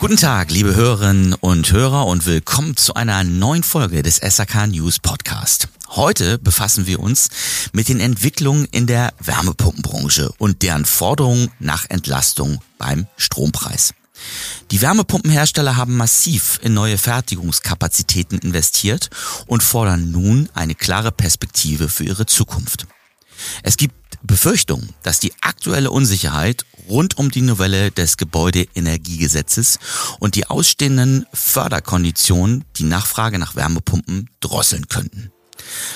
Guten Tag, liebe Hörerinnen und Hörer und willkommen zu einer neuen Folge des SAK News Podcast. Heute befassen wir uns mit den Entwicklungen in der Wärmepumpenbranche und deren Forderungen nach Entlastung beim Strompreis. Die Wärmepumpenhersteller haben massiv in neue Fertigungskapazitäten investiert und fordern nun eine klare Perspektive für ihre Zukunft. Es gibt Befürchtung, dass die aktuelle Unsicherheit rund um die Novelle des Gebäudeenergiegesetzes und die ausstehenden Förderkonditionen die Nachfrage nach Wärmepumpen drosseln könnten.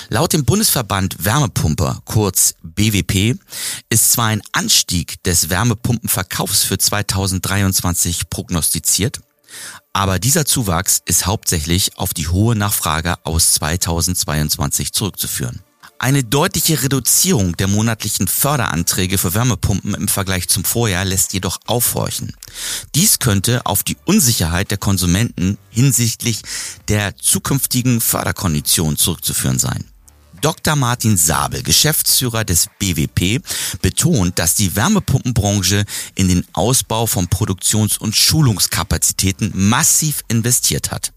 Laut dem Bundesverband Wärmepumper, kurz BWP, ist zwar ein Anstieg des Wärmepumpenverkaufs für 2023 prognostiziert, aber dieser Zuwachs ist hauptsächlich auf die hohe Nachfrage aus 2022 zurückzuführen. Eine deutliche Reduzierung der monatlichen Förderanträge für Wärmepumpen im Vergleich zum Vorjahr lässt jedoch aufhorchen. Dies könnte auf die Unsicherheit der Konsumenten hinsichtlich der zukünftigen Förderkonditionen zurückzuführen sein. Dr. Martin Sabel, Geschäftsführer des BWP, betont, dass die Wärmepumpenbranche in den Ausbau von Produktions- und Schulungskapazitäten massiv investiert hat.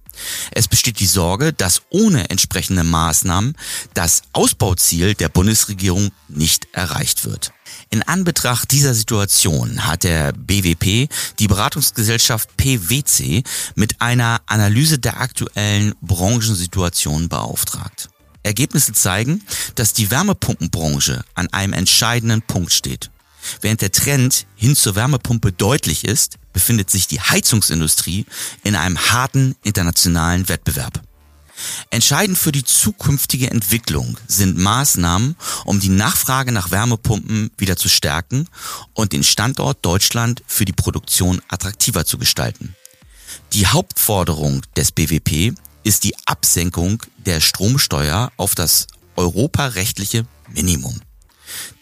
Es besteht die Sorge, dass ohne entsprechende Maßnahmen das Ausbauziel der Bundesregierung nicht erreicht wird. In Anbetracht dieser Situation hat der BWP die Beratungsgesellschaft PwC mit einer Analyse der aktuellen Branchensituation beauftragt. Ergebnisse zeigen, dass die Wärmepumpenbranche an einem entscheidenden Punkt steht. Während der Trend hin zur Wärmepumpe deutlich ist, befindet sich die Heizungsindustrie in einem harten internationalen Wettbewerb. Entscheidend für die zukünftige Entwicklung sind Maßnahmen, um die Nachfrage nach Wärmepumpen wieder zu stärken und den Standort Deutschland für die Produktion attraktiver zu gestalten. Die Hauptforderung des BWP ist die Absenkung der Stromsteuer auf das europarechtliche Minimum.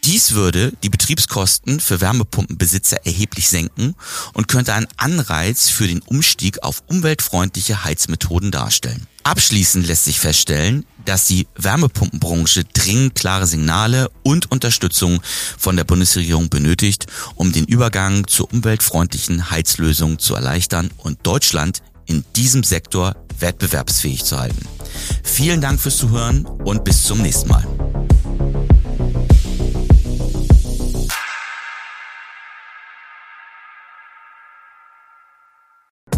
Dies würde die Betriebskosten für Wärmepumpenbesitzer erheblich senken und könnte einen Anreiz für den Umstieg auf umweltfreundliche Heizmethoden darstellen. Abschließend lässt sich feststellen, dass die Wärmepumpenbranche dringend klare Signale und Unterstützung von der Bundesregierung benötigt, um den Übergang zur umweltfreundlichen Heizlösung zu erleichtern und Deutschland in diesem Sektor wettbewerbsfähig zu halten. Vielen Dank fürs Zuhören und bis zum nächsten Mal.